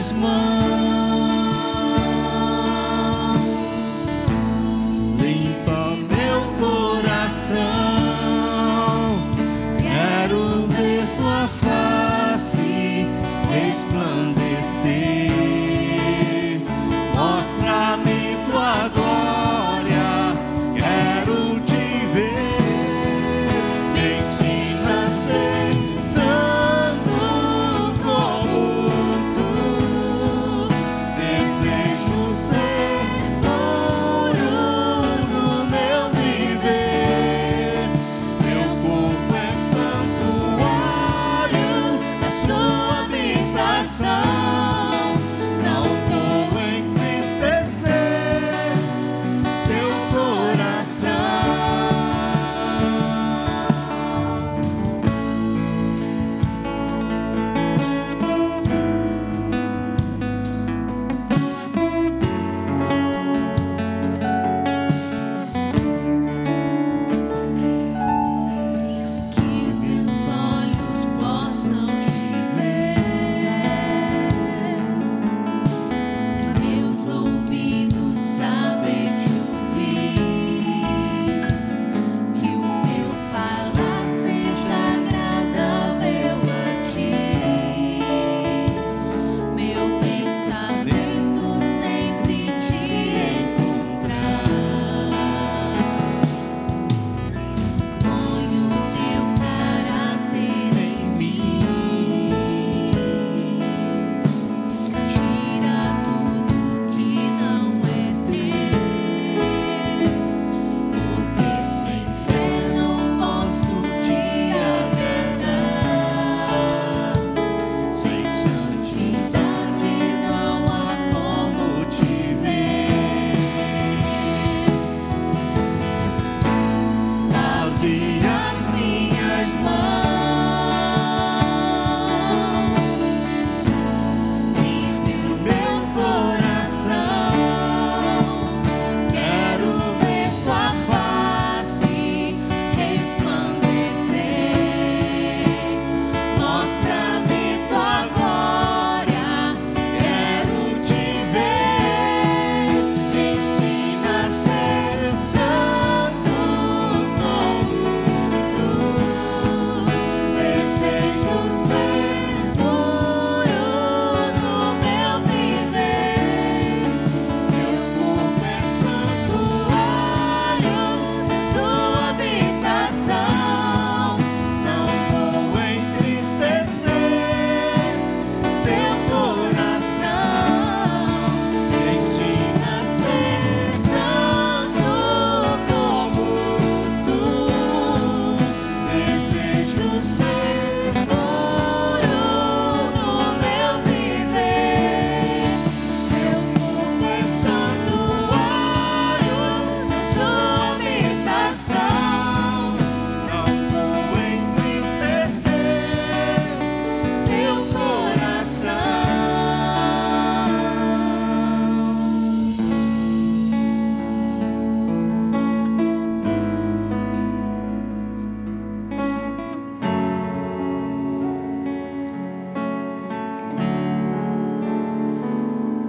minhas mãos,